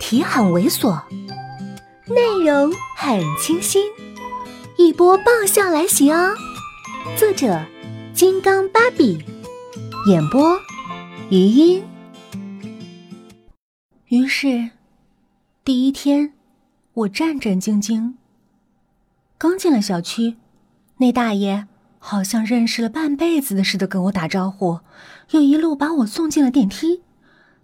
题很猥琐，内容很清新，一波爆笑来袭哦！作者：金刚芭比，演播：余音。于是，第一天，我战战兢兢。刚进了小区，那大爷好像认识了半辈子的似的跟我打招呼，又一路把我送进了电梯。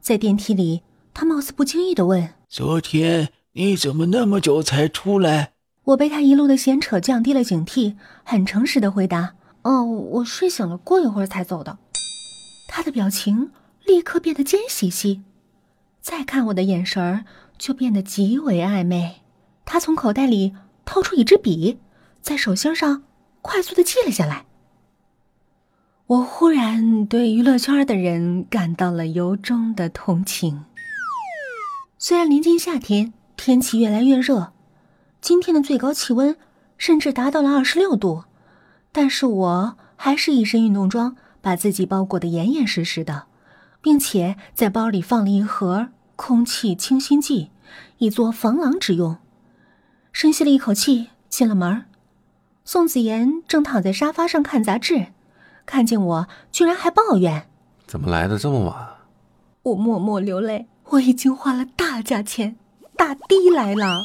在电梯里，他貌似不经意的问：“昨天你怎么那么久才出来？”我被他一路的闲扯降低了警惕，很诚实的回答：“哦，我睡醒了，过一会儿才走的。”他的表情立刻变得尖兮兮。再看我的眼神儿就变得极为暧昧。他从口袋里掏出一支笔，在手心上快速的记了下来。我忽然对娱乐圈的人感到了由衷的同情。虽然临近夏天，天气越来越热，今天的最高气温甚至达到了二十六度，但是我还是一身运动装，把自己包裹得严严实实的，并且在包里放了一盒。空气清新剂，以作防狼之用。深吸了一口气，进了门。宋子妍正躺在沙发上看杂志，看见我，居然还抱怨：“怎么来的这么晚？”我默默流泪。我已经花了大价钱，打的来了。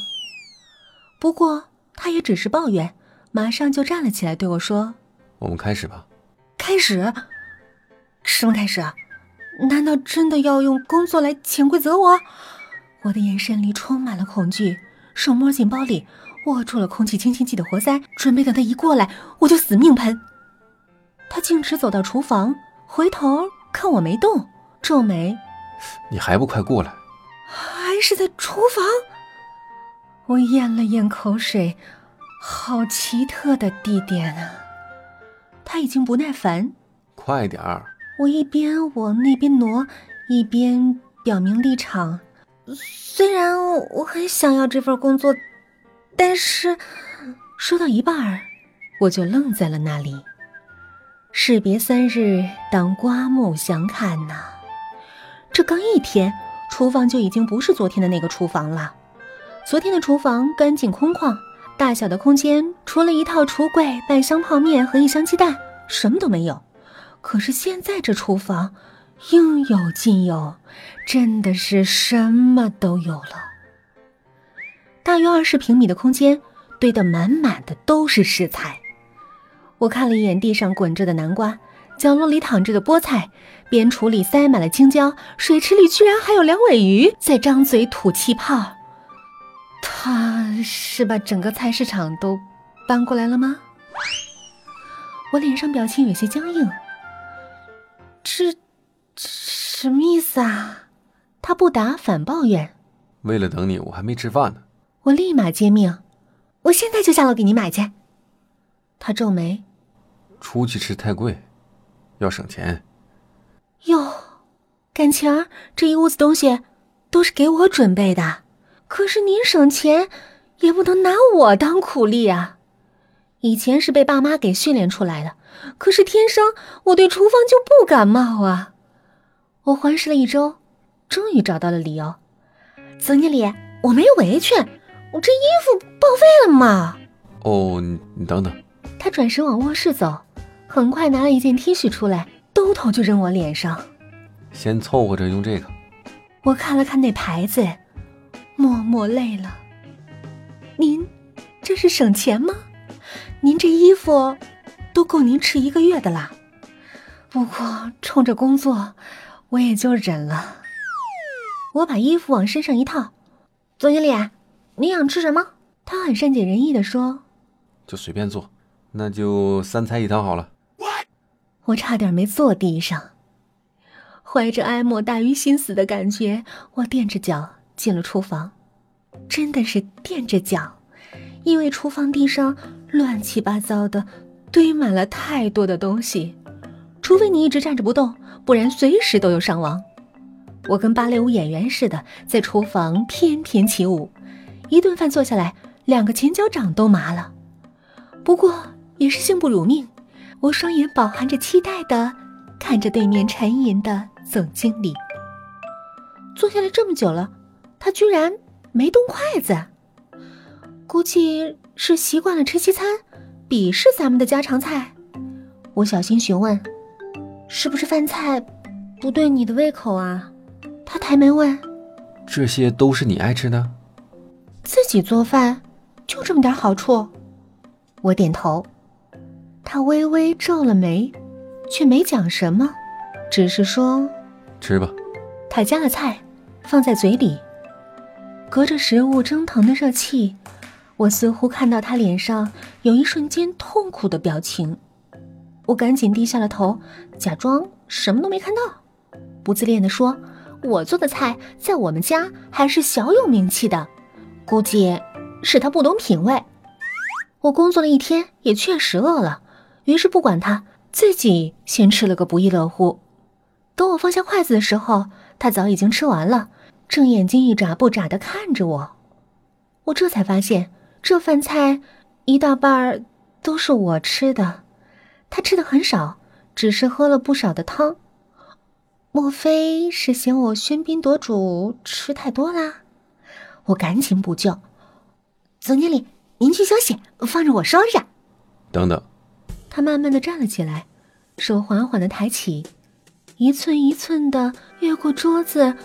不过他也只是抱怨，马上就站了起来，对我说：“我们开始吧。”开始？什么开始？难道真的要用工作来潜规则我？我的眼神里充满了恐惧，手摸进包里，握住了空气清新剂的活塞，准备等他一过来，我就死命喷。他径直走到厨房，回头看我没动，皱眉：“你还不快过来？”还是在厨房？我咽了咽口水，好奇特的地点啊！他已经不耐烦：“快点儿！”我一边往那边挪，一边表明立场。虽然我很想要这份工作，但是说到一半儿，我就愣在了那里。士别三日，当刮目相看呐！这刚一天，厨房就已经不是昨天的那个厨房了。昨天的厨房干净空旷，大小的空间除了一套橱柜、半箱泡面和一箱鸡蛋，什么都没有。可是现在这厨房，应有尽有，真的是什么都有了。大约二十平米的空间，堆得满满的都是食材。我看了一眼地上滚着的南瓜，角落里躺着的菠菜，边橱里塞满了青椒，水池里居然还有两尾鱼在张嘴吐气泡。他是把整个菜市场都搬过来了吗？我脸上表情有些僵硬。这什么意思啊？他不答，反抱怨。为了等你，我还没吃饭呢。我立马接命，我现在就下楼给你买去。他皱眉，出去吃太贵，要省钱。哟，感情儿这一屋子东西都是给我准备的，可是您省钱也不能拿我当苦力啊。以前是被爸妈给训练出来的。可是天生我对厨房就不感冒啊！我环视了一周，终于找到了理由。总经理，我没围裙，我这衣服报废了嘛？哦，你你等等。他转身往卧室走，很快拿了一件 T 恤出来，兜头就扔我脸上。先凑合着用这个。我看了看那牌子，默默累了。您这是省钱吗？您这衣服。都够您吃一个月的啦，不过冲着工作，我也就忍了。我把衣服往身上一套，总经理，你想吃什么？他很善解人意的说：“就随便做，那就三菜一汤好了。”我差点没坐地上，怀着哀莫大于心死的感觉，我垫着脚进了厨房，真的是垫着脚，因为厨房地上乱七八糟的。堆满了太多的东西，除非你一直站着不动，不然随时都有伤亡。我跟芭蕾舞演员似的，在厨房翩翩起舞，一顿饭做下来，两个前脚掌都麻了。不过也是幸不辱命，我双眼饱含着期待的看着对面沉吟的总经理。坐下来这么久了，他居然没动筷子，估计是习惯了吃西餐，鄙视咱们的家常菜。我小心询问：“是不是饭菜不对你的胃口啊？”他抬眉问：“这些都是你爱吃的？自己做饭就这么点好处？”我点头。他微微皱了眉，却没讲什么，只是说：“吃吧。”他夹了菜，放在嘴里。隔着食物蒸腾的热气，我似乎看到他脸上有一瞬间痛苦的表情。我赶紧低下了头，假装什么都没看到，不自恋地说：“我做的菜在我们家还是小有名气的，估计是他不懂品味。”我工作了一天，也确实饿了。于是不管他，自己先吃了个不亦乐乎。等我放下筷子的时候，他早已经吃完了，正眼睛一眨不眨的看着我。我这才发现，这饭菜一大半儿都是我吃的，他吃的很少，只是喝了不少的汤。莫非是嫌我喧宾夺主吃太多啦？我赶紧补救：“总经理，您去休息，放着我收拾。”等等。他慢慢的站了起来，手缓缓的抬起，一寸一寸的越过桌子，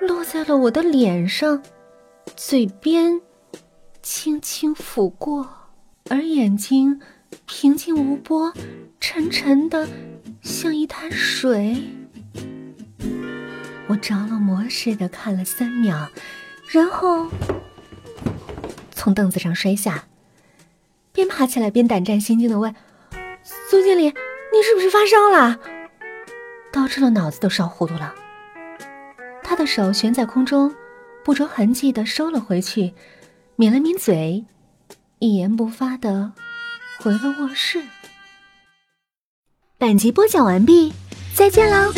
落在了我的脸上，嘴边轻轻抚过，而眼睛平静无波，沉沉的像一滩水。我着了魔似的看了三秒，然后从凳子上摔下，边爬起来边胆战心惊的问。苏经理，你是不是发烧了？导致的脑子都烧糊涂了。他的手悬在空中，不着痕迹的收了回去，抿了抿嘴，一言不发的回了卧室。本集播讲完毕，再见喽。